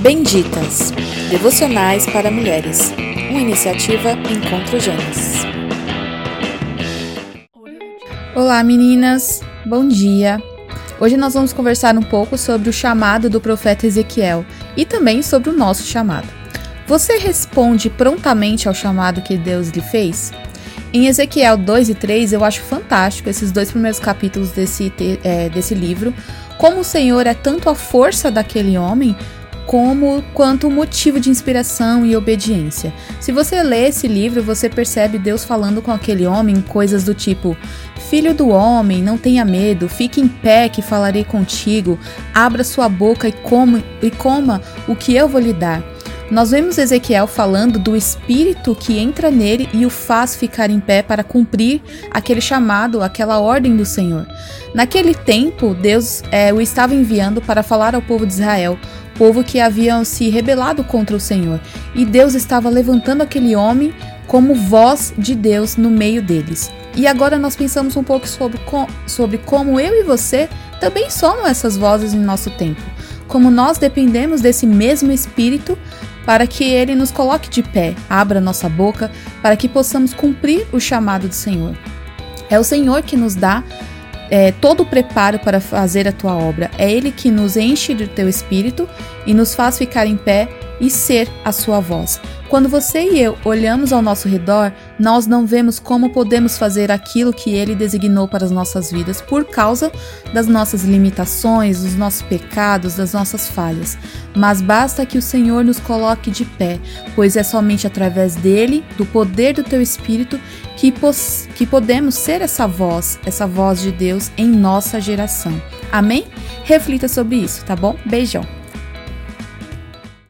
Benditas Devocionais para Mulheres, uma iniciativa Encontro Gênesis. Olá meninas, bom dia. Hoje nós vamos conversar um pouco sobre o chamado do profeta Ezequiel e também sobre o nosso chamado. Você responde prontamente ao chamado que Deus lhe fez? Em Ezequiel 2 e 3, eu acho fantástico esses dois primeiros capítulos desse, é, desse livro, como o Senhor é tanto a força daquele homem, como quanto motivo de inspiração e obediência. Se você lê esse livro, você percebe Deus falando com aquele homem coisas do tipo: Filho do homem, não tenha medo, fique em pé que falarei contigo, abra sua boca e coma, e coma o que eu vou lhe dar. Nós vemos Ezequiel falando do espírito que entra nele e o faz ficar em pé para cumprir aquele chamado, aquela ordem do Senhor. Naquele tempo, Deus é, o estava enviando para falar ao povo de Israel, povo que haviam se rebelado contra o Senhor, e Deus estava levantando aquele homem como voz de Deus no meio deles. E agora nós pensamos um pouco sobre, sobre como eu e você também somos essas vozes em nosso tempo. Como nós dependemos desse mesmo Espírito para que ele nos coloque de pé, abra nossa boca, para que possamos cumprir o chamado do Senhor. É o Senhor que nos dá é, todo o preparo para fazer a tua obra. É Ele que nos enche do teu espírito e nos faz ficar em pé e ser a sua voz. Quando você e eu olhamos ao nosso redor, nós não vemos como podemos fazer aquilo que Ele designou para as nossas vidas por causa das nossas limitações, dos nossos pecados, das nossas falhas. Mas basta que o Senhor nos coloque de pé, pois é somente através dele, do poder do Teu Espírito, que, que podemos ser essa voz, essa voz de Deus em nossa geração. Amém? Reflita sobre isso, tá bom? Beijão!